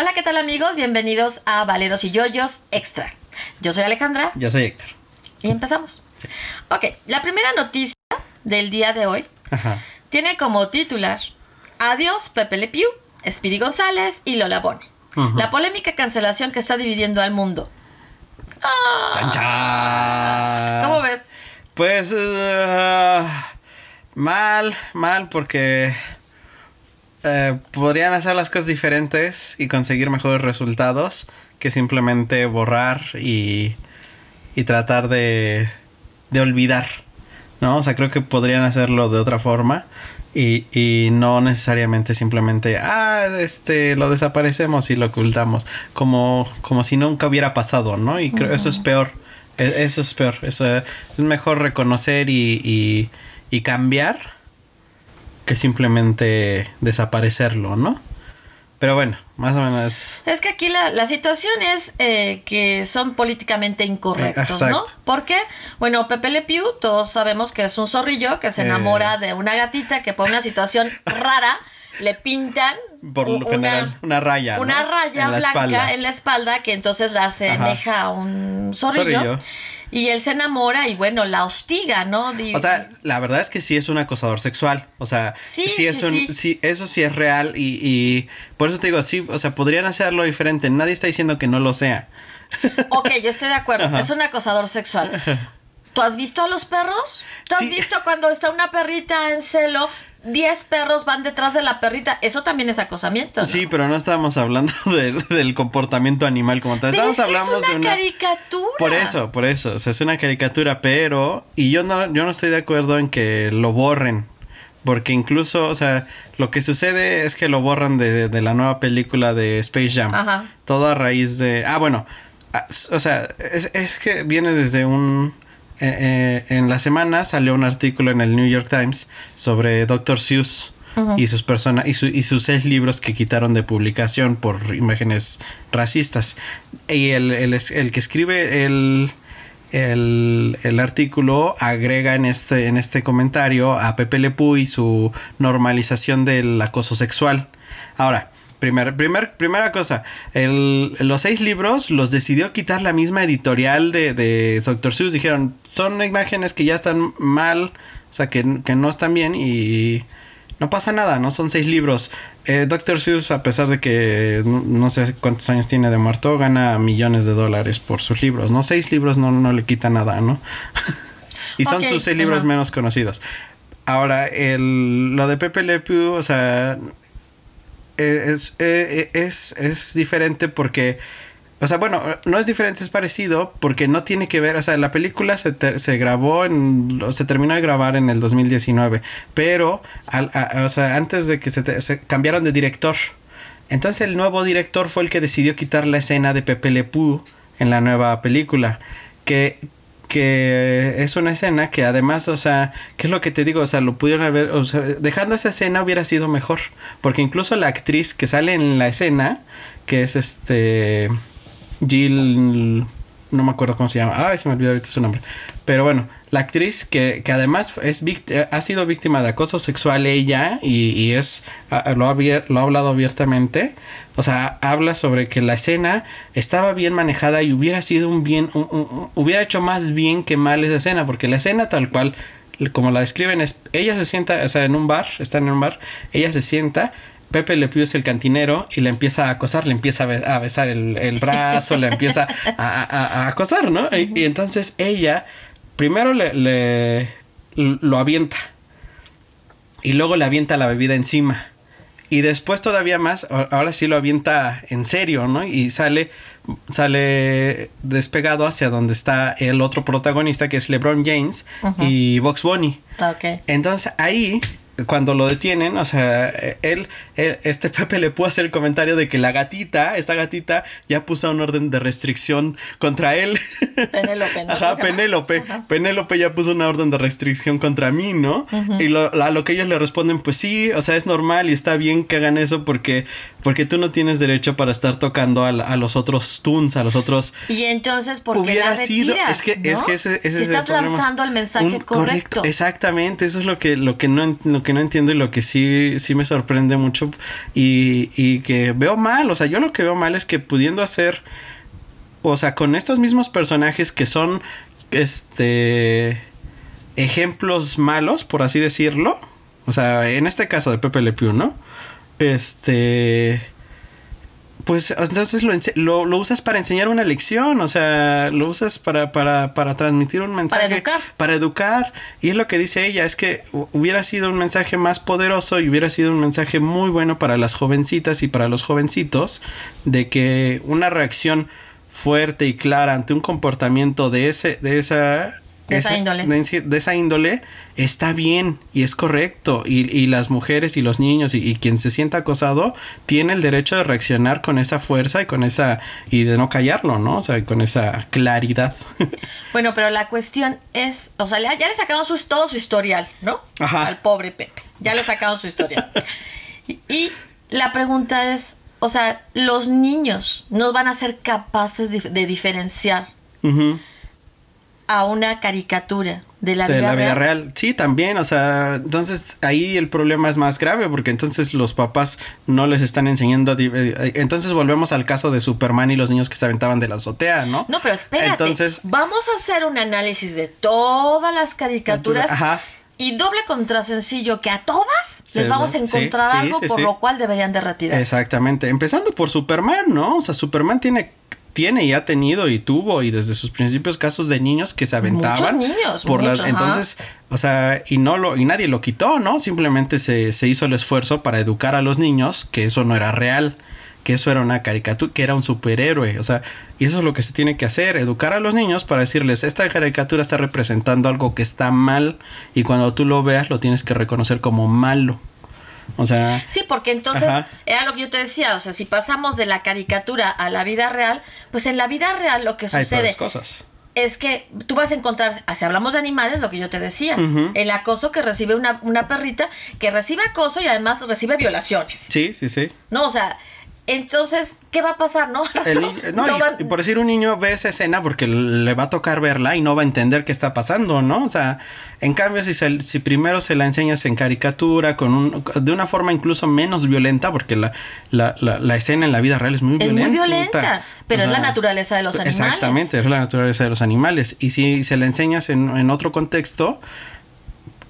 Hola, ¿qué tal amigos? Bienvenidos a Valeros y Yoyos Extra. Yo soy Alejandra Yo soy Héctor. y empezamos. Ok, la primera noticia del día de hoy Ajá. tiene como titular Adiós Pepe Le Pew, Speedy González y Lola. Ujú. La polémica cancelación que está dividiendo al mundo. Chan, chan. ¿Cómo ves? Pues eh, mal, mal porque eh, podrían hacer las cosas diferentes y conseguir mejores resultados que simplemente borrar y, y tratar de, de olvidar, ¿no? O sea, creo que podrían hacerlo de otra forma y, y no necesariamente simplemente, ah, este, lo desaparecemos y lo ocultamos, como, como si nunca hubiera pasado, ¿no? Y creo eso es peor. E- Eso es peor. Eso es mejor reconocer y, y, y cambiar que simplemente desaparecerlo, ¿no? Pero bueno, más o menos. Es que aquí la, la situación es eh, que son políticamente incorrectos, ¿no? Exacto. ¿Por qué? Bueno, Pepe Le Pew, todos sabemos que es un zorrillo que se Eh. enamora de una gatita que por una situación rara le pintan Por lo general, una raya, ¿no? Una raya En blanca en la espalda que entonces la asemeja a un zorrillo. Zorrillo. Y él se enamora y bueno, la hostiga, ¿no? O sea, la verdad es que sí es un acosador sexual. O sea, Sí, sí, sí, es un. sí. sí, eso sí es real. Y, y por eso te digo, sí, o sea, podrían hacerlo diferente. Nadie está diciendo que no lo sea. Ok, yo estoy de acuerdo. Ajá. Es un acosador sexual. ¿Tú has visto a los perros? ¿Tú has Sí. visto cuando está una perrita en celo? 10 perros van detrás de la perrita. Eso también es acosamiento. ¿no? Sí, pero no estábamos hablando del, del comportamiento animal como tal. Estamos es que hablando es de una una. caricatura. Por eso, por eso. O sea, es una caricatura, pero. Y yo no, yo no estoy de acuerdo en que lo borren. Porque incluso, o sea, lo que sucede es que lo borran de, de la nueva película de Space Jam. Ajá. Todo a raíz de. Ah, bueno. O sea, es, es que viene desde un. Eh, eh, en la semana salió un artículo en el New York Times sobre Dr. Seuss y sus personas y, su- y sus seis libros que quitaron de publicación por imágenes racistas. Y el, el, el que escribe el, el, el artículo agrega en este, en este comentario a Pepe Le Pew y su normalización del acoso sexual. Ahora, primer, primer, primera cosa, el- los seis libros los decidió quitar la misma editorial de, de Dr. Seuss. Dijeron, son imágenes que ya están mal, o sea, que, que no están bien y no pasa nada, ¿no? Son seis libros. Eh, Dr. Seuss, a pesar de que no, no sé cuántos años tiene de muerto, gana millones de dólares por sus libros, ¿no? Seis libros no, no le quita nada, ¿no? y son sus seis libros menos conocidos. Ahora, el, lo de Pepe Le Pew, o sea, eh, es, eh, es, es diferente porque, o sea, bueno, no es diferente, es parecido porque no tiene que ver, o sea, la película se, se grabó en, se terminó de grabar en el 2019, pero, al- a- o sea, antes de que se, se cambiaron de director. Entonces el nuevo director fue el que decidió quitar la escena de Pepe Le Pew en la nueva película, que que es una escena que además, o sea, ¿qué es lo que te digo? O sea, lo pudieron haber, o sea, dejando esa escena hubiera sido mejor, porque incluso la actriz que sale en la escena, que es este Jill, no me acuerdo cómo se llama, ay, se me olvidó ahorita su nombre, pero bueno, la actriz que, que además es víct- ha sido víctima de acoso sexual ella y, y es, lo ha, lo ha hablado abiertamente, o sea, habla sobre que la escena estaba bien manejada y hubiera sido un bien, hubiera hecho más bien que mal esa escena, porque la escena tal cual, como la describen, es, ella se sienta, o sea, en un bar, están en un bar, ella se sienta, Pepe Le Pew es el cantinero y le empieza a acosar, le empieza a, be- a besar el, el brazo, le empieza a, a- a acosar, ¿no? Y, y entonces ella primero le, le- lo avienta y luego le avienta la bebida encima. Y después todavía más, ahora sí lo avienta en serio, ¿no? Y sale, sale despegado hacia donde está el otro protagonista, que es LeBron James y Box Bunny. Ok. Entonces ahí, cuando lo detienen, o sea, él, él- este Pepe le pudo hacer el comentario de que la gatita, esta gatita, ya puso un orden de restricción contra él. Penélope, ¿no? Ajá. Penélope. Ajá. Penélope ya puso una orden de restricción contra mí, ¿no? Y lo, a lo que ellos le responden, pues sí, o sea, es normal y está bien que hagan eso porque, porque tú no tienes derecho para estar tocando a, a los otros tunes, a los otros... Y entonces, ¿por qué la sido, retiras, es que, ¿no? es que ese, ese si es estás lanzando el mensaje Un- correcto. Exactamente, eso es lo que, lo que no, lo que no entiendo y lo que sí, sí me sorprende mucho y, y que veo mal, o sea, yo lo que veo mal es que pudiendo hacer, o sea, con estos mismos personajes que son, este, ejemplos malos, por así decirlo, o sea, en este caso de Pepe Le Pew, ¿no? Este pues entonces lo, lo, lo usas para enseñar una lección, o sea, lo usas para, para, para transmitir un mensaje. educar. Para educar. Y es lo que dice ella, es que hu- hubiera sido un mensaje más poderoso y hubiera sido un mensaje muy bueno para las jovencitas y para los jovencitos de que una reacción fuerte y clara ante un comportamiento de ese, de esa De esa índole. de, esa índole está bien y es correcto y, y las mujeres y los niños y, y quien se sienta acosado tiene el derecho de reaccionar con esa fuerza y con esa y de no callarlo, ¿no? O sea, con esa claridad. Bueno, pero la cuestión es, o sea, ya le sacaron su, todo su historial, ¿no? Ajá. Al pobre Pepe. Ya le sacaron su historial. y, y la pregunta es, o sea, los niños no van a ser capaces de, de diferenciar Ujú. A una caricatura de la, de vida, la vida real. real. Sí, también, o sea, entonces ahí el problema es más grave porque entonces los papás no les están enseñando. eh, Entonces volvemos al caso de Superman y los niños que se aventaban de la azotea, ¿no? No, pero espérate. Entonces, Vamos a hacer un análisis de todas las caricaturas. Ajá. Y doble contra sencillo, que a todas Sí, les vamos a encontrar sí, algo sí, por lo cual deberían de retirarse. Exactamente. Empezando por Superman, ¿no? O sea, Superman tiene, tiene y ha tenido y tuvo y desde sus principios casos de niños que se aventaban. Muchos niños, por las, ajá. entonces, o sea, y no lo, y nadie lo quitó, ¿no? Simplemente se, se hizo el esfuerzo para educar a los niños que eso no era real. Que eso era una caricatura, que era un superhéroe. O sea, y eso es lo que se tiene que hacer, educar a los niños para decirles, esta caricatura está representando algo que está mal y cuando tú lo veas lo tienes que reconocer como malo. O sea, Sí, porque entonces Ajá. era lo que yo te decía, o sea, si pasamos de la caricatura a la vida real, pues en la vida real lo que hay sucede cosas. es que tú vas a encontrar, si hablamos de animales, lo que yo te decía, el acoso que recibe una, una perrita, que recibe acoso y además recibe violaciones, Sí, sí, sí. ¿no? O sea, entonces, ¿qué va a pasar, no? El niño- no, No y- por decir un niño ve esa escena porque le va a tocar verla y no va a entender qué está pasando, ¿no? O sea, en cambio si, se- si primero se la enseñas en caricatura, con un, de una forma incluso menos violenta, porque la, la, la, la escena en la vida real es muy Es violenta. muy violenta, pero O es la naturaleza de los animales. Exactamente, es la naturaleza de los animales. Y si se la enseñas en, en otro contexto,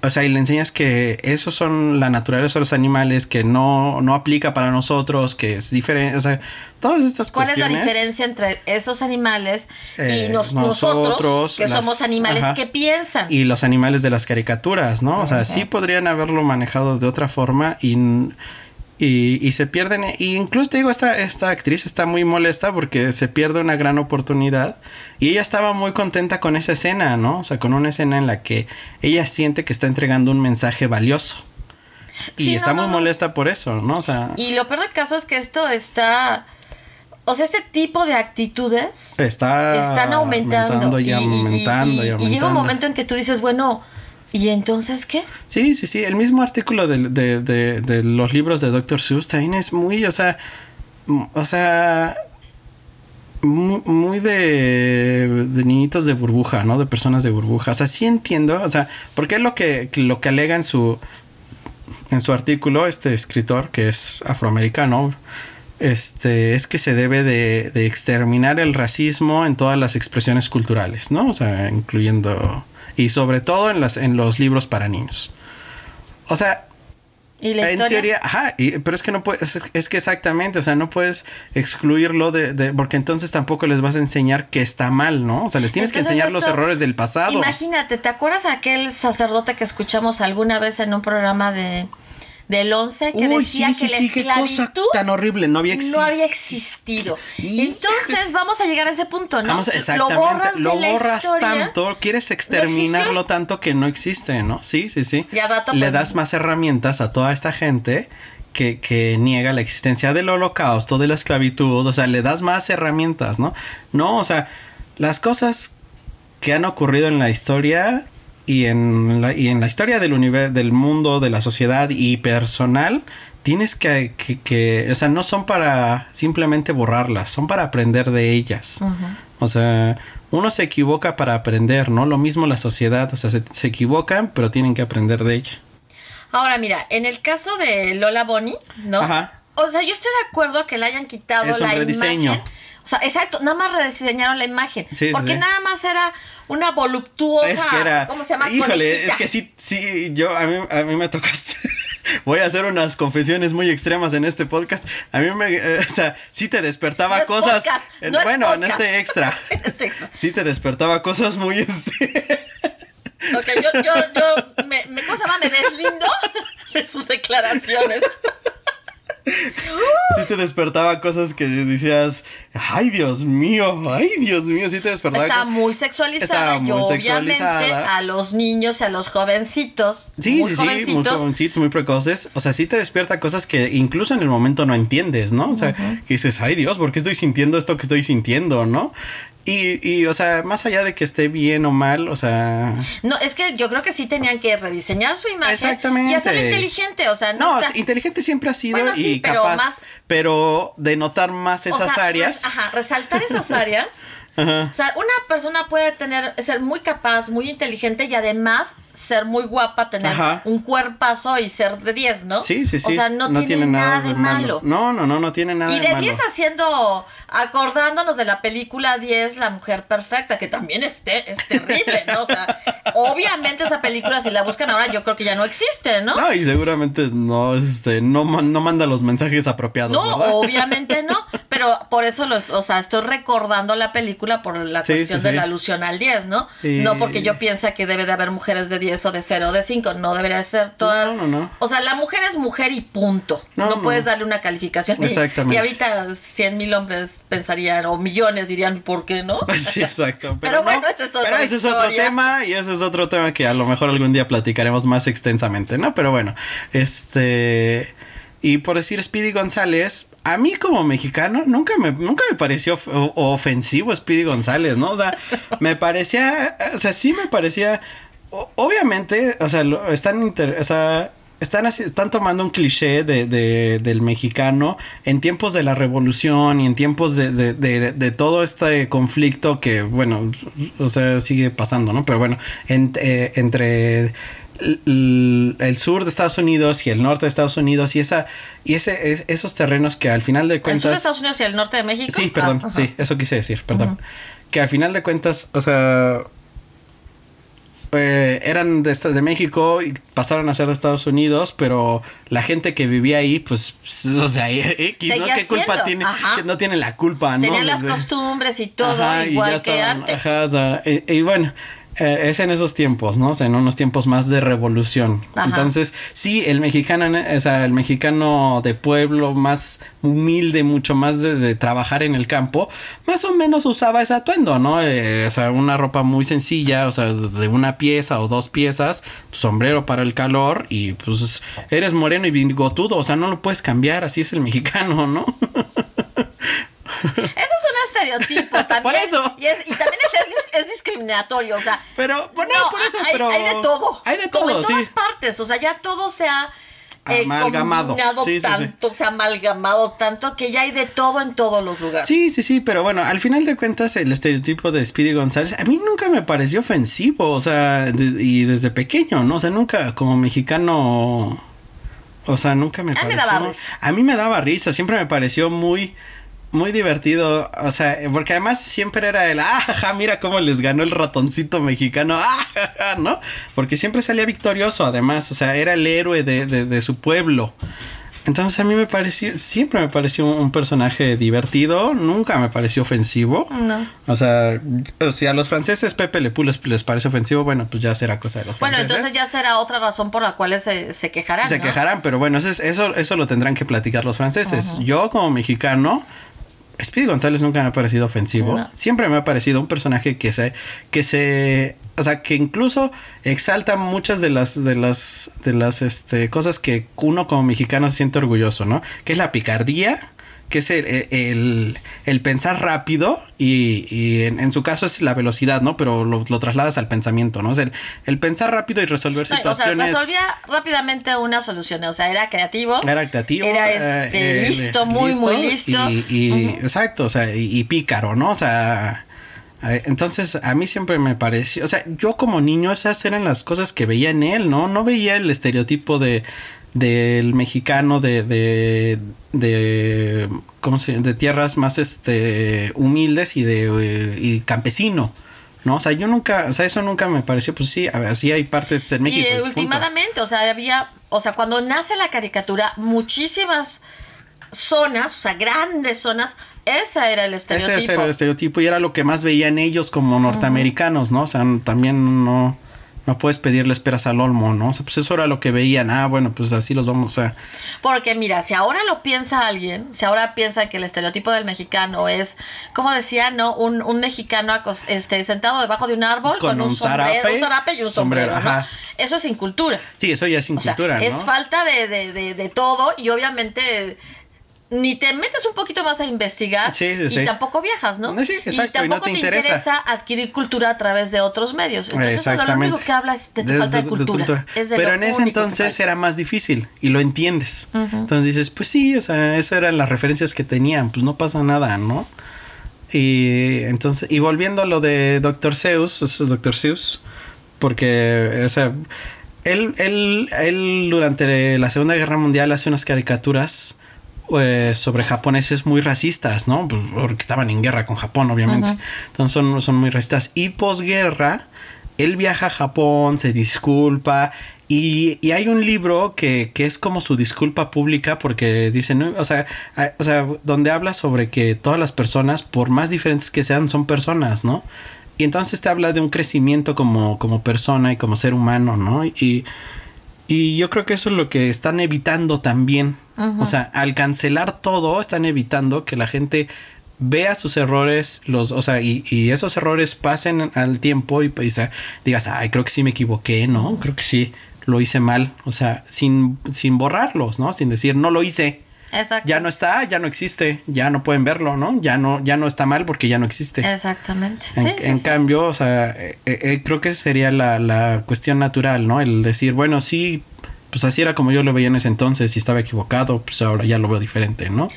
o sea, y le enseñas que esos son la naturaleza de los animales, que no, no aplica para nosotros, que es diferente, o sea, todas estas ¿Cuál es la diferencia entre esos animales Eh, y nos- nosotros, nosotros, que las- somos animales ajá. que piensan? Y los animales de las caricaturas, ¿no? O sea, Ajá. sí podrían haberlo manejado de otra forma y, y, y se pierden. Y incluso te digo, esta, esta actriz está muy molesta porque se pierde una gran oportunidad. Y ella estaba muy contenta con esa escena, ¿no? O sea, con una escena en la que ella siente que está entregando un mensaje valioso. Y Sí, está no, muy no, molesta por eso, ¿no? O sea, Y lo peor del caso es que esto está. O sea, este tipo de actitudes está están aumentando. y, aumentando y, y aumentando. llega un momento en que tú dices, bueno, ¿y entonces qué? Sí, sí, sí. El mismo artículo de, de, de, los libros de Dr. Seuss es muy, o sea, o sea, mu- muy, de, de niñitos de burbuja, ¿no? De personas de burbuja. O sea, sí entiendo, o sea, porque es lo que, lo que alega en su, en su artículo este escritor que es afroamericano. Este, es que se debe de, de exterminar el racismo en todas las expresiones culturales, ¿no? O sea, incluyendo y sobre todo en las en los libros para niños. O sea, ¿Y la en historia? teoría, ajá, y- pero es que no puedes, es, es que exactamente, o sea, no puedes excluirlo de, de- porque entonces tampoco les vas a enseñar que está mal, ¿no? O sea, les tienes que enseñar los errores del pasado. Imagínate, ¿te acuerdas aquel sacerdote que escuchamos alguna vez en un programa de del 11 que Uy, decía sí, sí, que la qué cosa esclavitud tan horrible, no había no había existido. existido. Entonces vamos a llegar a ese punto, ¿no? Vamos, exactamente. Lo borras, Lo de la borras historia. tanto, quieres exterminarlo tanto que no existe, ¿no? Sí, sí, sí. Y al rato, Le pues, das más herramientas a toda esta gente que, que niega la existencia del holocausto, de la esclavitud, o sea, le das más herramientas, ¿no? No, o sea, las cosas que han ocurrido en la historia y en la, y en la historia del universo, del mundo, de la sociedad y personal, tienes que, que, que, o sea, no son para simplemente borrarlas, son para aprender de ellas. O sea, uno se equivoca para aprender, ¿no? Lo mismo la sociedad, o sea, se, se equivocan, pero tienen que aprender de ella. Ahora, mira, en el caso de Lola Bonnie, ¿no? Ajá. O sea, yo estoy de acuerdo que le hayan quitado Es un la rediseño. imagen. Sea, exacto, nada más rediseñaron la imagen. Sí, porque sí. nada más era una voluptuosa, Es que era. ¿cómo se llama? Híjole, Conejita. es que sí, sí, yo, a mí, a mí me tocaste. Voy a hacer unas confesiones muy extremas en este podcast. A mí me, eh, o sea, sí te despertaba No cosas. podcast, eh, no bueno, en este extra. En este extra. Sí te despertaba cosas muy, este. Ok, yo, yo, yo, me, me, ¿cómo se llama? Me deslindo de sus declaraciones. sí te despertaba cosas que decías, ay Dios mío, ay Dios mío, sí te despertaba. Estaba muy sexualizada Estaba y muy obviamente sexualizada. a los niños y a los jovencitos, Sí, muy sí, sí, muy jovencitos, jovencitos, muy precoces. O sea, sí te despierta cosas que incluso en el momento no entiendes, ¿no? O sea, que dices, ay Dios, ¿por qué estoy sintiendo esto que estoy sintiendo, no? Y, y, o sea, más allá de que esté bien o mal, o sea... No, es que yo creo que sí tenían que rediseñar su imagen Exactamente. y hacerla inteligente, o sea, no, No, está- inteligente siempre ha sido Bueno, y sí, pero capaz, más- pero de notar más o esas sea, áreas. res- ajá, resaltar esas áreas. Ajá. O sea, una persona puede tener, ser muy capaz, muy inteligente y además ser muy guapa, tener Ajá. un cuerpazo y ser de 10, ¿no? Sí, sí, sí. O sea, no, tiene, nada de malo. No, no, no, no tiene nada Y de de malo. 10 haciendo, acordándonos de la película 10, La Mujer Perfecta, que también es, te- es terrible, ¿no? O sea, obviamente esa película, si la buscan ahora, yo creo que ya no existe, ¿no? No, y seguramente no, este, no, man- no manda los mensajes apropiados, No, ¿verdad? obviamente no, pero por eso los, o sea, estoy recordando la película por la Sí, cuestión sí, de la alusión al 10, ¿no? No porque yo piensa que debe de haber mujeres de 10 o de 0 o de 5, no debería ser toda. No, no, no. O sea, la mujer es mujer y punto. No, No, puedes darle una calificación. Y- Exactamente. Y, ahorita 100 mil hombres pensarían, o millones dirían, ¿por qué no? Sí, exacto. Pero, Pero no, bueno, esa es pero ese es otro tema y ese es otro tema que a lo mejor algún día platicaremos más extensamente, ¿no? Pero bueno, este... Y por decir Speedy González, a mí como mexicano nunca me, nunca me pareció ofensivo Speedy González, ¿no? O sea, me parecía, o sea, sí me parecía, obviamente, o sea, lo- están, inter- o sea, están, así- están tomando un cliché de, de- del mexicano en tiempos de la revolución y en tiempos de, de- todo este conflicto que, bueno, o sea, sigue pasando, ¿no? Pero bueno, en- eh, entre el sur de Estados Unidos y el norte de Estados Unidos y esa y ese es- esos terrenos que al final de ¿El sur cuentas de Estados Unidos y el norte de México? Sí, perdón, Ah, sí, eso quise decir, perdón. Que al final de cuentas, o sea, eh, eran de, de México y pasaron a ser de Estados Unidos, pero la gente que vivía ahí, pues, o sea, X, ¿no? ¿Qué culpa tiene? Que no tienen la culpa, ¿no? Tenían las costumbres y todo Ajá, igual que estaban- antes. ajá, o sea, y, y bueno, eh, es en esos tiempos, ¿no? O sea, en unos tiempos más de revolución. Ajá. Entonces, sí, el mexicano, o sea, el mexicano de pueblo más humilde, mucho más de, de trabajar en el campo, más o menos usaba ese atuendo, ¿no? Eh, o sea, una ropa muy sencilla, o sea, de una pieza o dos piezas, tu sombrero para el calor y pues eres moreno y bigotudo, o sea, no lo puedes cambiar, así es el mexicano, ¿no? Eso es un estereotipo también. Por eso. Y, es- y también es, es- es discriminatorio, o sea. Pero, bueno, no, por eso, hay, pero... hay de todo. Hay de Como todo, en todas sí. partes, o sea, ya todo se ha eh, Amalgamado. combinado Sí, sí, sí. tanto, se ha amalgamado tanto que ya hay de todo en todos los lugares. Sí, sí, sí, pero bueno, al final de cuentas el estereotipo de Speedy González a mí nunca me pareció ofensivo, o sea, de- y desde pequeño, ¿no? O sea, nunca como mexicano, o sea, nunca me A mí me pareció. daba risa. A mí me daba risa, siempre me pareció muy muy divertido, o sea, porque además siempre era el, ah, jaja, mira cómo les ganó el ratoncito mexicano, ah, jaja", ¿no? Porque siempre salía victorioso, además, o sea, era el héroe de, de- de su pueblo. Entonces a mí me pareció, siempre me pareció un personaje divertido, nunca me pareció ofensivo. No. O sea, o si a los franceses Pepe Le Pew les, les parece ofensivo, bueno, pues ya será cosa de los Bueno, franceses. entonces ya será otra razón por la cual se, se quejarán. Se ¿no? quejarán, pero bueno, eso, es- eso, eso lo tendrán que platicar los franceses. Yo como mexicano, Speedy González nunca me ha parecido ofensivo. No. Siempre me ha parecido un personaje que se, que se, o sea, que incluso exalta muchas de las, de las, de las, este, cosas que uno como mexicano se siente orgulloso, ¿no? Que es la picardía, que es el, el, el pensar rápido y, y en, en, su caso es la velocidad, ¿no? Pero lo, lo trasladas al pensamiento, ¿no? Sea, el, el pensar rápido y resolver No, situaciones. O sea, resolvía rápidamente una solución. O sea, era creativo. Era creativo. Era este, eh, listo, muy, muy listo. Y, y- Ujú. exacto, o sea, y, y pícaro, ¿no? O sea, eh, entonces a mí siempre me pareció, o sea, yo como niño esas eran las cosas que veía en él, ¿no? No veía el estereotipo de del mexicano de de de ¿cómo se de tierras más este humildes y de eh, y campesino. ¿No? O sea, yo nunca, o sea, eso nunca me pareció, pues sí, así hay partes en México. y punto. últimamente, o sea, había, o sea, cuando nace la caricatura, muchísimas zonas, o sea, grandes zonas, esa era el estereotipo. Ese era el estereotipo y era lo que más veían ellos como norteamericanos, ¿no? O sea, también no, no puedes pedirles peras al olmo, ¿no? O sea, pues eso era lo que veían. Ah, bueno, pues así los vamos a... Porque mira, si ahora lo piensa alguien, si ahora piensa que el estereotipo del mexicano es, como decía, ¿no? Un, un mexicano este, sentado debajo de un árbol Con con, un, un sombrero, un zarape y un sombrero, sombrero. Eso es incultura. Sí, eso ya es sin O sea, cultura, ¿no? es falta de, de, de, de todo y obviamente ni te metes un poquito más a investigar Sí, sí, y sí. tampoco viajas, ¿no? Sí, exacto, y y no tampoco te te, interesa. interesa. adquirir cultura a través de otros medios. Entonces eso es lo único que habla es de tu falta de, cultura. Es de Pero en ese entonces era más difícil y lo entiendes. Entonces dices, pues sí, o sea, eso eran las referencias que tenían, pues no pasa nada, ¿no? Y entonces, y volviendo a lo de Dr. Seuss, eso es Dr. Seuss, porque, o sea, él, él, él durante la Segunda Guerra Mundial hace unas caricaturas eh, sobre japoneses muy racistas, ¿no? Pues, porque estaban en guerra con Japón, obviamente. Entonces son, son muy racistas. Y posguerra, él viaja a Japón, se disculpa. Y, y hay un libro que, que es como su disculpa pública porque dice, ¿no? o, sea, a- o sea, donde habla sobre que todas las personas, por más diferentes que sean, son personas, ¿no? Y entonces te habla de un crecimiento como, como persona y como ser humano, ¿no? Y, y yo creo que eso es lo que están evitando también. O sea, al cancelar todo, están evitando que la gente vea sus errores, los, o sea, y, y esos errores pasen al tiempo y pues, digas, ay, creo que sí me equivoqué, ¿no? Creo que sí lo hice mal. O sea, sin, sin borrarlos, ¿no? Sin decir, no lo hice. Exacto. Ya no está, ya no existe, ya no pueden verlo, ¿no? Ya no, ya no está mal porque ya no existe. Exactamente. En, Sí, sí, en sí. cambio, o sea, eh, eh, creo que sería la, la cuestión natural, ¿no? El decir, bueno, sí, pues así era como yo lo veía en ese entonces y estaba equivocado, pues ahora ya lo veo diferente, ¿no?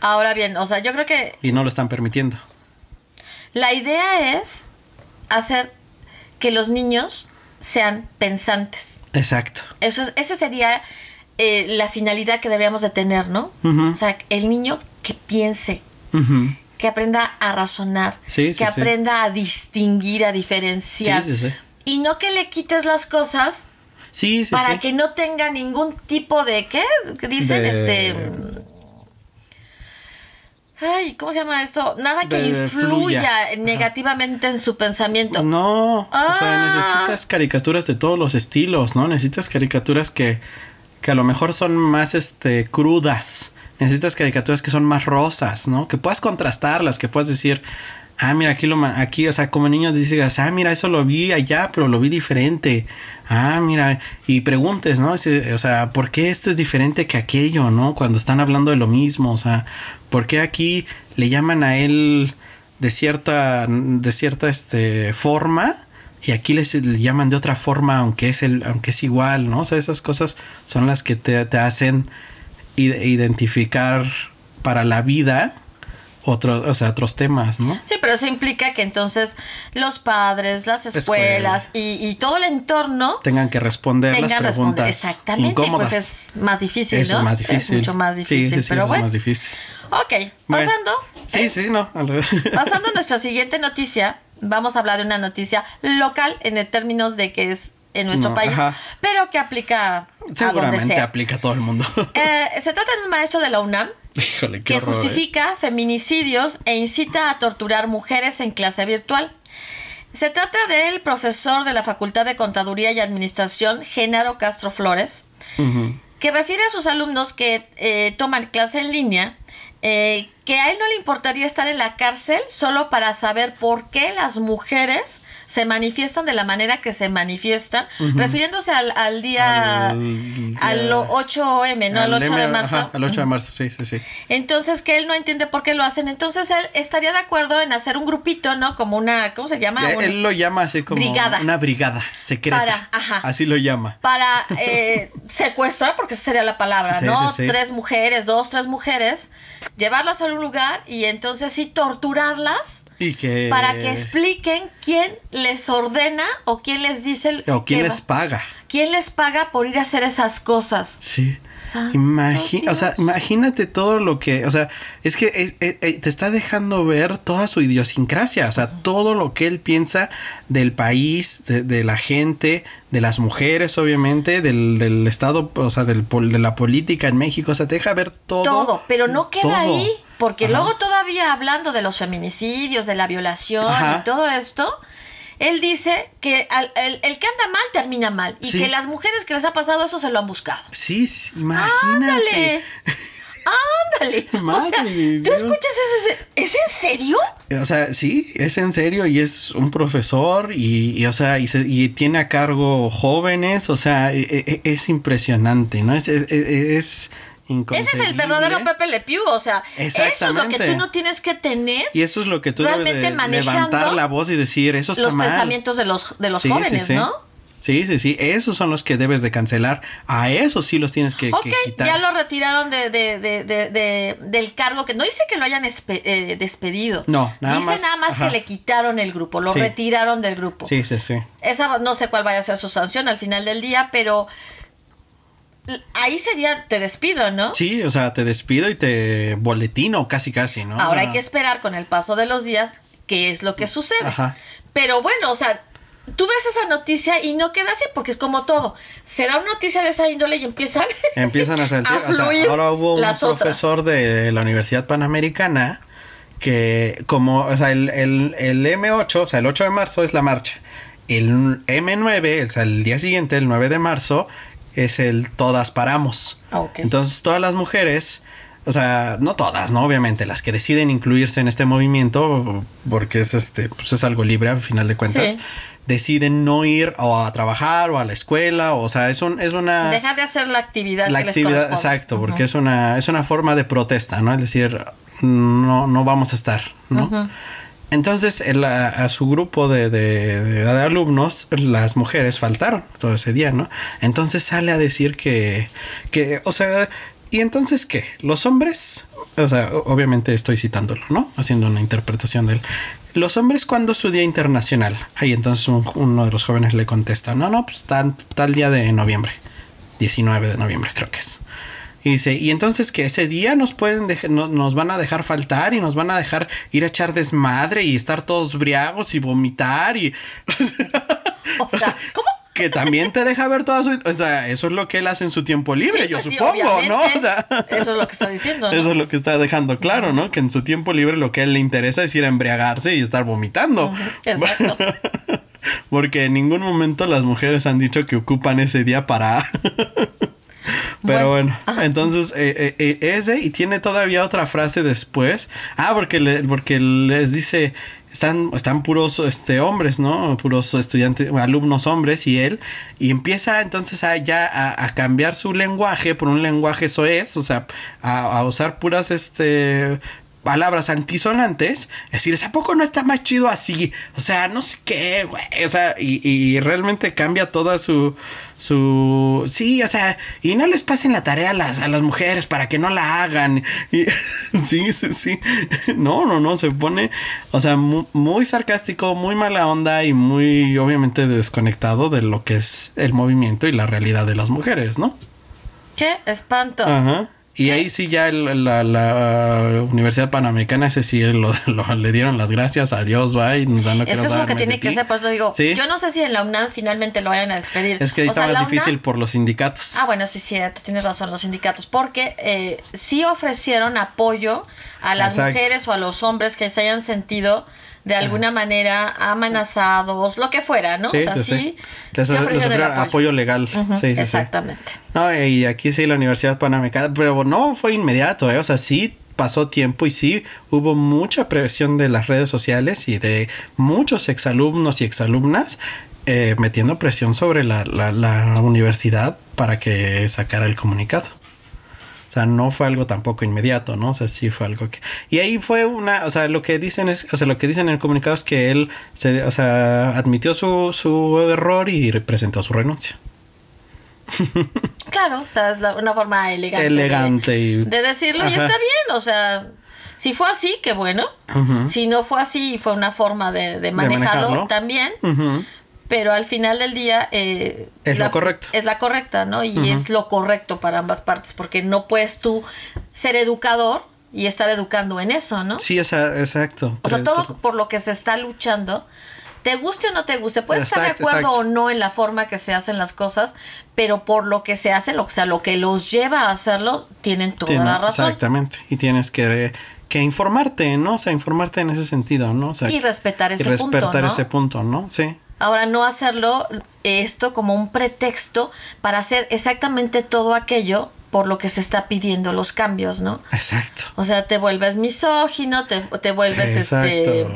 Ahora bien, o sea, yo creo que Y no lo están permitiendo. la idea es hacer que los niños sean pensantes. Exacto. Eso es, esa sería eh, la finalidad que deberíamos de tener, ¿no? O sea, el niño que piense, que aprenda a razonar, Sí, que sí, sí. aprenda a distinguir, a diferenciar. Sí, sí, sí. Y no que le quites las cosas Sí, para que no tenga ningún tipo de ¿qué? ¿Qué dicen? De- Este Ay, ¿cómo se llama esto? Nada que De- influya fluya. Ajá. negativamente en su pensamiento. No, o sea, Ah. necesitas caricaturas de todos los estilos, ¿no? Necesitas caricaturas que, que a lo mejor son más este crudas. Necesitas caricaturas que son más rosas, ¿no? Que puedas contrastarlas, que puedas decir, ah, mira, aquí lo aquí, o sea, como niño dices, ah, mira, eso lo vi allá, pero lo vi diferente. Ah, mira, y preguntes, ¿no? O sea, ¿por qué esto es diferente que aquello, ¿no? Cuando están hablando de lo mismo, o sea, ¿por qué aquí le llaman a él de cierta de cierta este forma y aquí les le llaman de otra forma aunque es el aunque es igual no o sea esas cosas son las que te, te hacen id- identificar para la vida otros o sea otros temas no Sí, pero eso implica que entonces los padres, las escuelas y, y todo el entorno tengan que responder las tengan responder. preguntas Exactamente, incómodas pues es más difícil, eso ¿no? es más difícil mucho más Sí, difícil, sí, sí, pero eso bueno. es más difícil Ok, Bueno. pasando. sí ¿eh? sí no. Pasando a nuestra siguiente noticia, vamos a hablar de una noticia local en el términos de que es en nuestro No, país, ajá. pero que aplica a donde seguramente sea. aplica a todo el mundo Eh, se trata de un maestro de la UNAM híjole que horror, ¿eh? justifica feminicidios e incita a torturar mujeres en clase virtual. Se trata del profesor de la Facultad de Contaduría y Administración, Genaro Castro Flores, que refiere a sus alumnos que eh, toman clase en línea, eh, que a él no le importaría estar en la cárcel solo para saber por qué las mujeres se manifiestan de la manera que se manifiestan, refiriéndose al, al día, Al al, día- 8M, ¿no? Al 8 de marzo. ajá, al 8 de marzo, sí, sí, sí. Entonces, que él no entiende por qué lo hacen. Entonces, él estaría de acuerdo en hacer un grupito, ¿no? Como una, ¿cómo se llama? Eh, Él lo llama así como Brigada. una brigada secreta. Para- ajá. Así lo llama. para eh, secuestrar, porque esa sería la palabra, Sí, ¿no? sí, sí. Tres mujeres, dos, tres mujeres, llevarlas a un lugar y entonces sí torturarlas Y que... para que expliquen quién les ordena o quién les dice O quién les va- paga. quién les paga por ir a hacer esas cosas. Sí. Santo Imagi- o sea, imagínate todo lo que, o sea, es que es- es- es- te está dejando ver toda su idiosincrasia, o sea, todo lo que él piensa del país, de, de la gente, de las mujeres, obviamente, del, del estado, o sea, del, de la política en México, o sea, te deja ver todo. Todo, pero no queda todo. ahí, porque Ajá. luego todavía hablando de los feminicidios, de la violación Ajá. y todo esto, él dice que al- el, el que anda mal termina mal y Sí. que las mujeres que les ha pasado eso se lo han buscado. Sí, sí, imagínate. Ándale. Ándale. o sea, Madre ¿tú escuchas eso? ¿Es en serio? O sea, sí, es en serio y es un profesor y, y, o sea, y, se- y tiene a cargo jóvenes, o sea, e- e- es, impresionante, ¿no? Es, es- es Ese es el verdadero Pepe Le Pew, o sea, eso es lo que tú no tienes que tener Y eso es lo que tú debes Realmente de manejando levantar la voz y decir, eso está los mal. pensamientos de los, de los Sí, jóvenes, sí. ¿no? Sí, sí, sí, esos son los que debes de cancelar. A esos sí los tienes que, que Ok, quitar. ya lo retiraron de, de- de- de- de- del cargo, que no dice que lo hayan eh, despedido. No, nada dice más, nada más ajá. que le quitaron el grupo, lo Sí. retiraron del grupo. Sí, sí, sí. Esa no sé cuál vaya a ser su sanción al final del día, pero ahí sería te despido, ¿no? Sí, o sea, te despido y te boletino casi, casi, ¿no? O Ahora sea, hay que esperar con el paso de los días qué es lo que sucede. Ajá. Pero bueno, o sea, tú ves esa noticia y no queda así porque es como todo. Se da una noticia de esa índole y empiezan Empiezan a salir. o sea, ahora hubo un otras. profesor de la Universidad Panamericana que, como, o sea, el, el, el M8, o sea, el 8 de marzo es la marcha. El M9, o sea, el día siguiente, el 9 de marzo, es el Todas Paramos. Ah. Entonces, todas las mujeres. O sea, no todas, ¿no? Obviamente, las que deciden incluirse en este movimiento, porque es este, pues es algo libre al final de cuentas, Sí. deciden no ir o a trabajar o a la escuela, o sea, es un, es una dejar de hacer la actividad la que actividad, exacto, porque es una, es una forma de protesta, ¿no? Es decir, no, no vamos a estar, ¿no? Entonces, el- a, a su grupo de, de- de- alumnos, las mujeres faltaron todo ese día, ¿no? Entonces sale a decir que, que, o sea, ¿y entonces qué? ¿Los hombres? O sea, obviamente estoy citándolo, ¿no? Haciendo una interpretación de él. Los hombres, ¿cuándo su día internacional? Ahí entonces un- uno de los jóvenes le contesta, no, no, pues tal, tal día de noviembre. 19 de noviembre creo que es. Y dice, y entonces que ese día nos pueden no- nos van a dejar faltar y nos van a dejar ir a echar desmadre y estar todos briagos y vomitar y O sea, ¿cómo? que también te deja ver toda su, o sea, eso es lo que él hace en su tiempo libre, Sí, yo pues sí, supongo, ¿no? O sea, Eso es lo que está diciendo, ¿no? Eso es lo que está dejando claro, ¿no? Que en su tiempo libre lo que a él le interesa es ir a embriagarse y estar vomitando. Exacto. Porque en ningún momento las mujeres han dicho que ocupan ese día para... Pero Bueno, bueno, entonces eh, eh, eh, ese y tiene todavía otra frase después. Ah, porque, le- porque les dice, están, están puros este, hombres, ¿no? Puros estudiantes, alumnos hombres y él. Y empieza entonces a ya a, a cambiar su lenguaje por un lenguaje soez, o sea, a, a usar puras este palabras antisonantes, es decir, ¿a poco no está más chido así? O sea, no sé qué, güey. O sea, y, y realmente cambia toda su, su... Sí, o sea, y no les pasen la tarea a las, a las mujeres para que no la hagan. Y, sí, sí, sí. No, no, no, se pone, o sea, mu- muy, sarcástico, muy mala onda y muy, obviamente, desconectado de lo que es el movimiento y la realidad de las mujeres, ¿no? Qué espanto. Ajá. Y ahí sí ya el- la, la Universidad Panamericana, ese sí lo, lo- le dieron las gracias a Dios, va, y nos dan lo es que eso es lo que tiene que ser, por eso digo, Sí. yo no sé si en la UNAM finalmente lo vayan a despedir. Es que ahí O está sea, más difícil por los sindicatos. Ah, bueno, sí, cierto, tienes razón, los sindicatos, porque eh, sí ofrecieron apoyo a las Exacto. mujeres o a los hombres que se hayan sentido de alguna manera amenazados, lo que fuera, ¿no? Sí, o sea, sí. Les, sí les ofrecieron apoyo legal. Sí, sí. exactamente. No, y aquí sí la Universidad Panamericana, pero no fue inmediato, ¿eh? O sea, sí pasó tiempo y sí hubo mucha presión de las redes sociales y de muchos exalumnos y exalumnas eh, metiendo presión sobre la, la, la universidad para que sacara el comunicado. O sea, no fue algo tampoco inmediato, ¿no? O sea, sí fue algo que... Y ahí fue una... O sea, lo que dicen es... O sea, lo que dicen en el comunicado es que él se... O sea, admitió su, su error y presentó su renuncia. Claro, o sea, es la- una forma elegante. Elegante de, y- de decirlo y está bien, o sea, si fue así, qué bueno. Si no fue así, fue una forma de, de manejarlo, manejarlo. también. Pero al final del día... eh, Es lo la- correcto. Es la correcta, ¿no? Y es lo correcto para ambas partes, porque no puedes tú ser educador y estar educando en eso, ¿no? Sí, o exacto. O sea, todo por lo que se está luchando, te guste o no te guste, puedes estar de acuerdo exacto. o no en la forma que se hacen las cosas, pero por lo que se hace, lo que sea, lo que los lleva a hacerlo, tienen toda Tiene- la razón. Exactamente. Y tienes que, que informarte, ¿no? O sea, informarte en ese sentido, ¿no? O sea, Y respetar y ese punto, respetar ¿no? ese punto, ¿no? Sí. Ahora, no hacerlo esto como un pretexto para hacer exactamente todo aquello por lo que se está pidiendo los cambios, ¿no? Exacto. O sea, te vuelves misógino, te, te vuelves Exacto. este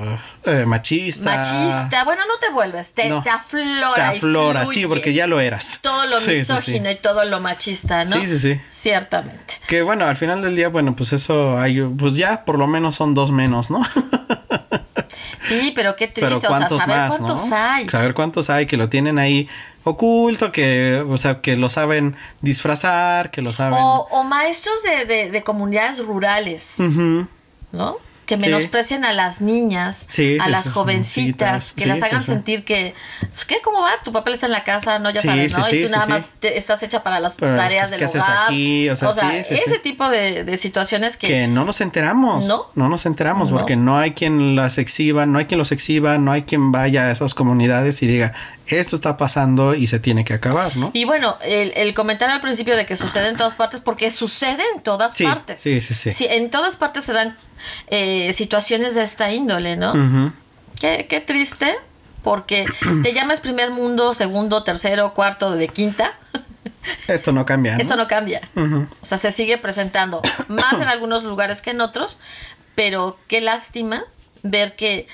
Eh, machista. machista. Bueno, no te vuelves, te, No. te aflora. Te aflora, sí, porque ya lo eras. todo lo Sí, sí, sí. misógino y todo lo machista, ¿no? Sí, sí, sí. Ciertamente. Que bueno, al final del día, bueno, pues eso hay, pues ya por lo menos son dos menos, ¿no? Sí, pero qué triste, Pero o sea, saber más, cuántos ¿no? hay. Saber cuántos hay que lo tienen ahí oculto, que, o sea, que lo saben disfrazar, que lo saben. O, o maestros de, de- de comunidades rurales. ¿no? Que Sí. menosprecian a las niñas, Sí, a las jovencitas, que sí, las hagan pues, sentir que, ¿qué? ¿Cómo va? Tu papel está en la casa, ¿no? Ya sabes, ¿no? y tú nada más te- estás hecha para las Pero, tareas pues, del ¿qué haces hogar. aquí? O sea, ese tipo de, de situaciones que... que no nos enteramos. No. No nos enteramos No. porque no hay quien las exhiba, no hay quien los exhiba, no hay quien vaya a esas comunidades y diga, esto está pasando y se tiene que acabar, ¿no? Y bueno, el, el comentario al principio de que sucede en todas partes, porque sucede en todas partes. sí, sí, sí. En todas partes se dan eh, situaciones de esta índole, ¿no? Qué, qué triste, porque te llamas primer mundo, segundo, tercero, cuarto, de quinta. Esto no cambia. ¿no? Esto no cambia. O sea, se sigue presentando más en algunos lugares que en otros, pero qué lástima ver que,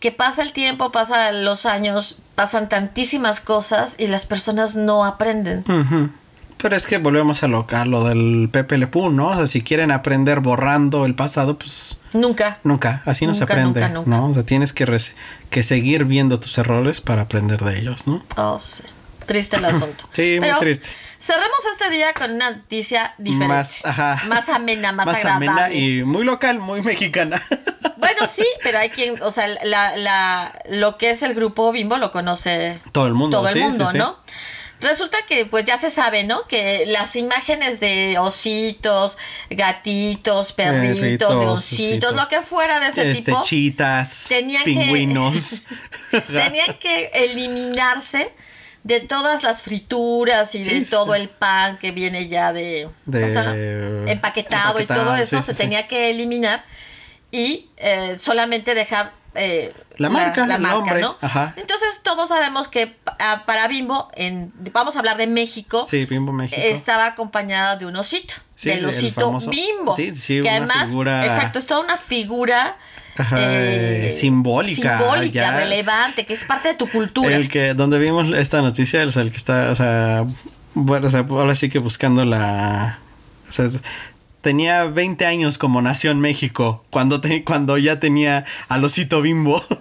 que pasa el tiempo, pasan los años, pasan tantísimas cosas y las personas no aprenden. Pero es que volvemos a lo, a lo del Pepe Le Pew, ¿no? O sea, si quieren aprender borrando el pasado, pues Nunca. nunca, así no se Nunca, aprende, nunca, nunca. ¿no? O sea, tienes que, que seguir viendo tus errores para aprender de ellos, ¿no? Oh, sí. Triste el asunto. Sí, muy Pero triste. Cerremos este día con una noticia diferente. Más, ajá. Más amena, más, Más agradable. amena y muy local, muy mexicana. Bueno, sí, pero hay quien, o sea, la, la, lo que es el grupo Bimbo lo conoce Todo el mundo, todo el sí, mundo, sí, sí. Resulta que pues ya se sabe, ¿no? Que las imágenes de ositos, gatitos, perritos, Perritos, leoncitos, ositos. lo que fuera de ese este, tipo, chitas, tenían que- pingüinos. tenían que eliminarse de todas las frituras y Sí, de sí, todo el pan que viene ya de, empaquetado, y empaquetado, todo eso sí, se sí, sí. tenía que eliminar y eh, solamente dejar eh, La marca, el nombre, ¿no? ajá. Entonces todos sabemos que ah, para Bimbo, en, vamos a hablar de México, Sí, Bimbo México. estaba acompañada de un osito, Sí, del el osito Bimbo. sí, sí, que una además, figura- exacto, es toda una figura Ajá, eh, simbólica, simbólica, ya. relevante, que es parte de tu cultura. El que, donde vimos esta noticia, o sea, el que está, o sea, bueno, o sea, ahora sí que buscando la, o sea, tenía 20 años como nació en México, cuando, te- cuando ya tenía al osito bimbo.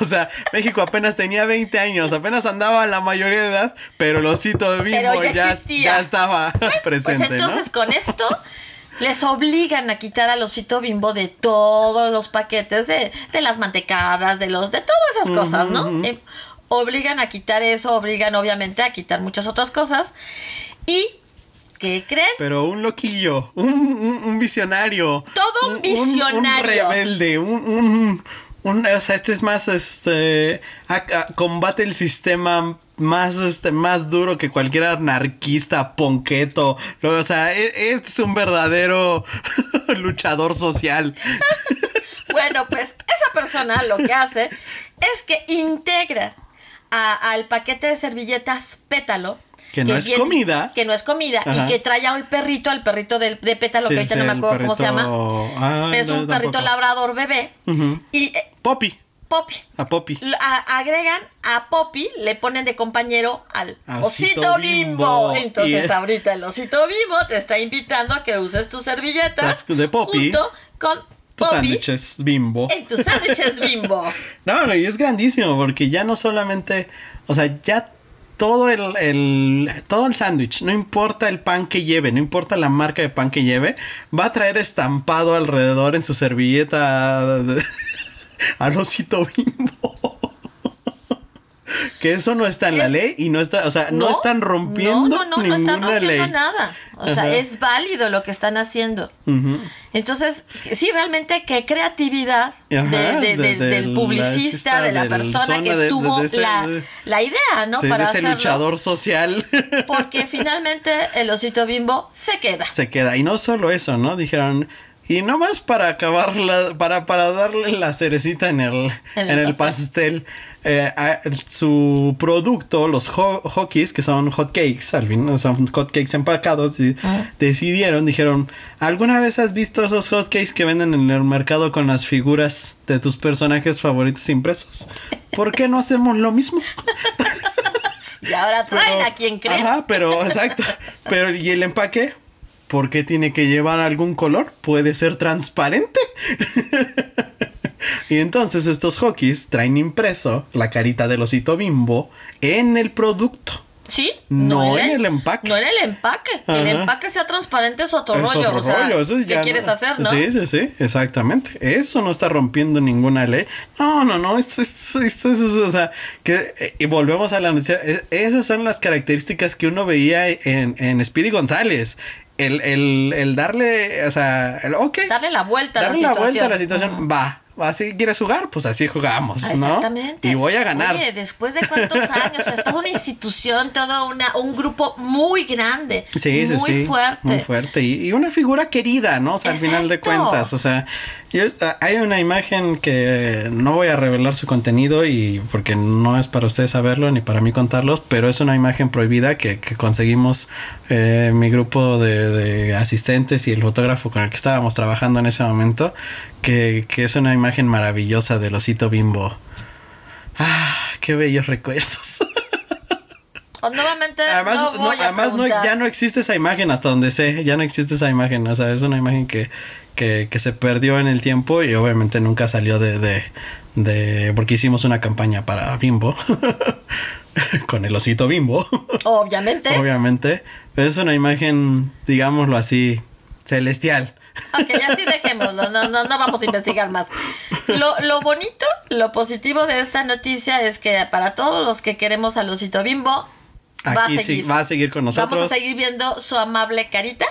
O sea, México apenas tenía 20 años, apenas andaba la mayoría de edad, pero el osito bimbo ya ya, estaba presente, Pues entonces ¿no? con esto les obligan a quitar al osito bimbo de todos los paquetes de, de las mantecadas, de los, de todas esas cosas, ¿no? Eh, obligan a quitar eso, obligan obviamente a quitar muchas otras cosas. Y ¿qué creen? Pero un loquillo, un, un- un visionario. Todo un visionario. Un, rebelde, un, un- un- O sea, este es más, este... a- a- combate el sistema más, este, más duro que cualquier anarquista, ponqueto. O sea, e- este es un verdadero luchador social. Bueno, pues esa persona lo que hace es que integra a- al paquete de servilletas pétalo. Que no es comida. Que no es comida. Ajá. Y que trae a un perrito, al perrito de, de Sí, que ahorita sí, no me acuerdo cómo se llama. es no, un perrito tampoco. labrador bebé. Y eh, Poppy. Poppy. A Poppy. A- agregan a Poppy, le ponen de compañero al osito, Osito bimbo. Bimbo. Entonces ahorita el osito bimbo te está invitando a que uses tus servilletas Las de Poppy. junto con Tus Poppy sándwiches bimbo. en tus sándwiches bimbo. No, no, y es grandísimo porque ya no solamente, o sea, ya todo el, el todo el sándwich, no importa el pan que lleve, no importa la marca de pan que lleve, va a traer estampado alrededor en su servilleta al osito bimbo. Que eso no está en la ley y no está, o sea, no, están rompiendo No, no, no, no ninguna están rompiendo ley. nada. O sea, Ajá. es válido lo que están haciendo. Entonces, sí, realmente qué creatividad Ajá, de- de- de- de- del publicista, de la persona que tuvo ese- la, de- la idea, ¿no? Sí, Para ese hacerlo. luchador social. Porque finalmente el osito bimbo se queda. se queda. Y no solo eso, ¿no? Dijeron, y no más para acabar la, para, para darle la cerecita en el, En en el el pastel. Eh, a- su producto, los ho- hotkeys, que son hot cakes, al fin, son hot cakes empacados, y Ah. decidieron, dijeron, ¿alguna vez has visto esos hot cakes que venden en el mercado con las figuras de tus personajes favoritos impresos? ¿Por qué no hacemos lo mismo? Y ahora traen Pero- a quien creen. Ajá, pero exacto. Pero ¿y el empaque? ¿Por qué tiene que llevar algún color? Puede ser transparente. Y entonces estos hockeys traen impreso la carita del osito bimbo en el producto. Sí, No en el empaque. No en el empaque. Que el empaque sea transparente es otro Es rollo. otro o sea, rollo, eso ¿qué ya quieres no- hacer, no? Sí, sí, sí, exactamente. Eso no está rompiendo ninguna ley. No, no, no, esto, esto, esto, es, o sea, que, eh, y volvemos a la noticia. Es- esas son las características que uno veía en, en Speedy González. El, el, el darle, o sea, el, ok. Darle la vuelta a la darle la situación. vuelta a la situación. Va, así quieres jugar, pues así jugamos, Ah, ¿no? Exactamente. Y voy a ganar. Oye, después de cuántos años, es toda una institución, todo una, un grupo muy grande. Sí, sí, muy sí. fuerte. Muy fuerte. Y, y una figura querida, ¿no? O sea, al final de cuentas. O sea, yo, a- hay una imagen que no voy a revelar su contenido y porque no es para ustedes saberlo ni para mí contarlos, pero es una imagen prohibida que, que conseguimos eh, mi grupo de, de asistentes y el fotógrafo con el que estábamos trabajando en ese momento, que, que es una imagen maravillosa del osito bimbo. Ah, qué bellos recuerdos. O Además, no a además no, ya no existe esa imagen hasta donde sé, ya no existe esa imagen, o sea, es una imagen que, que, que se perdió en el tiempo y obviamente nunca salió de, de, de porque hicimos una campaña para Bimbo, con el osito Bimbo, Obviamente. obviamente, pero es una imagen, digámoslo así, celestial. Ok, ya sí dejémoslo, no, no, no vamos a investigar más. Lo, lo bonito, lo positivo de esta noticia es que para todos los que queremos al osito bimbo, va a Aquí sí, seguir. va a seguir con nosotros. Vamos a seguir viendo su amable carita.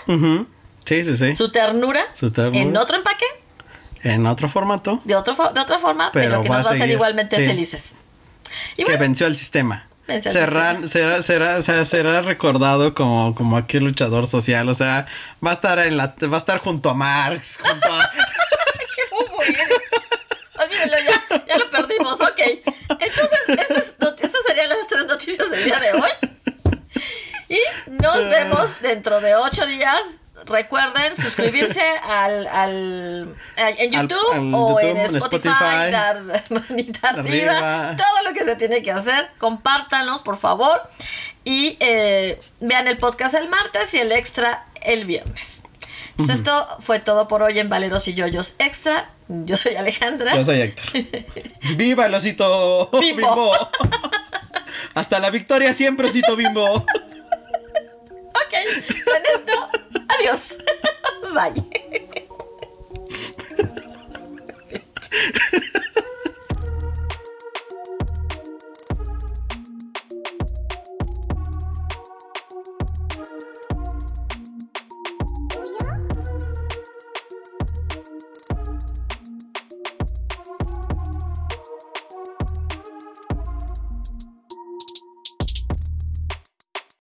Sí, sí, sí. su ternura, Su ternura. en otro empaque, En otro formato de, otro, fo- de otra forma, pero, Pero que va nos va a hacer seguir, igualmente sí. felices. Y que venció al sistema. Venció al Será, será, será, sea, será recordado como, como aquel luchador social. O sea, va a estar en la, va a estar junto a Marx, junto a. Olvídalo ya, ya lo perdimos, ok. Entonces, estas, not- estas serían las tres noticias del día de hoy. Y nos vemos dentro de ocho días. Recuerden suscribirse al, al, a- en YouTube al o YouTube, en Spotify, Spotify. dar manita arriba, Arriba. todo lo que se tiene que hacer, compártanlos por favor y eh, vean el podcast el martes y el extra el viernes. Entonces esto fue todo por hoy en Valeros y Yoyos Extra. Yo soy Alejandra. Yo soy Héctor. ¡Viva el osito Bimbo. bimbo! Hasta la victoria siempre, osito bimbo. Con esto, adiós. Bye.